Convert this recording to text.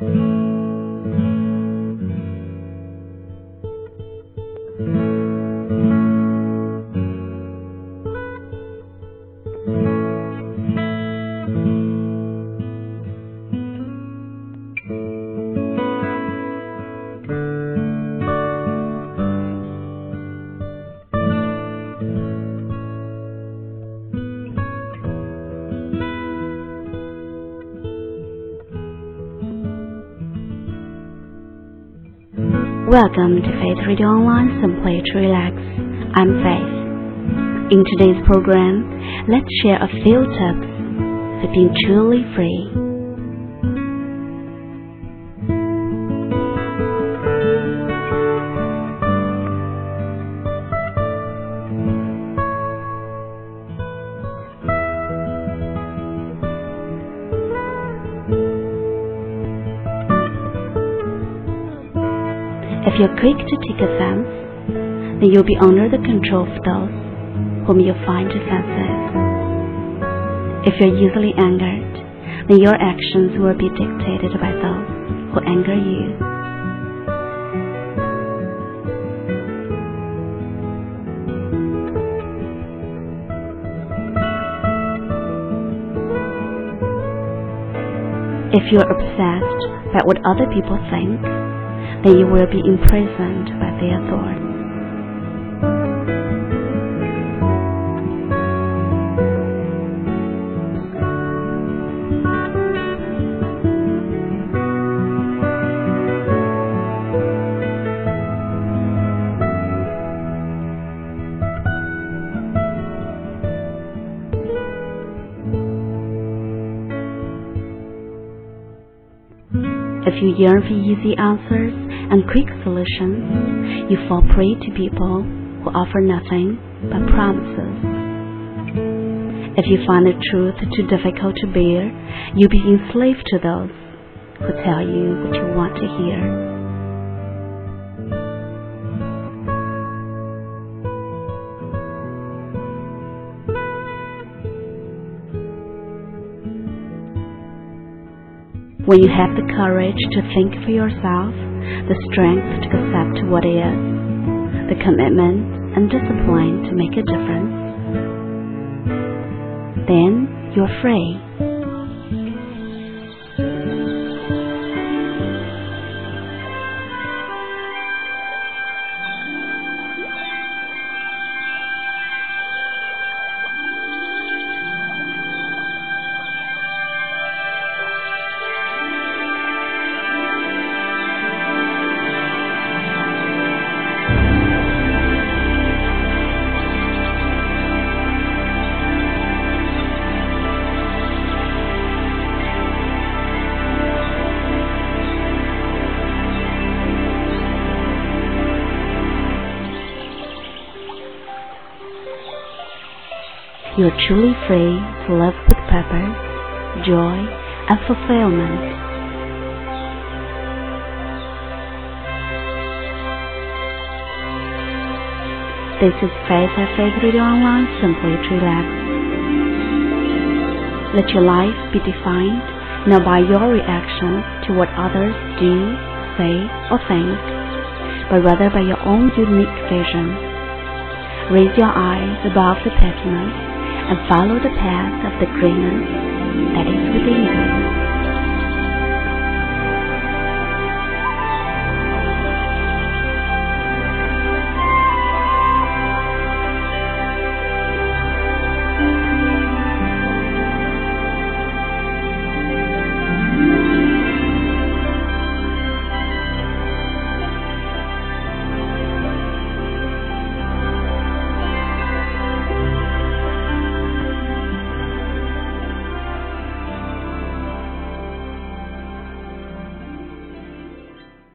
Mm-hmm. Welcome to Faith Radio Online Simply to Relax. I'm Faith. In today's program, let's share a few tips for being truly free. If you're quick to take offense, then you'll be under the control of those whom you find offensive. If you're easily angered, then your actions will be dictated by those who anger you. If you're obsessed by what other people think, then you will be imprisoned by their thoughts. If you yearn for easy answers and quick solutions, you fall prey to people who offer nothing but promises. If you find the truth too difficult to bear, you'll be enslaved to those who tell you what you want to hear. When you have the courage to think for yourself, the strength to accept what is, the commitment and discipline to make a difference, then you're free. You are truly free to live with purpose, joy, and fulfillment. This is Faith Faith Radio Online, simply to relax. Let your life be defined not by your reaction to what others do, say, or think, but rather by your own unique vision. Raise your eyes above the pettiness and follow the path of the greatness that is within you.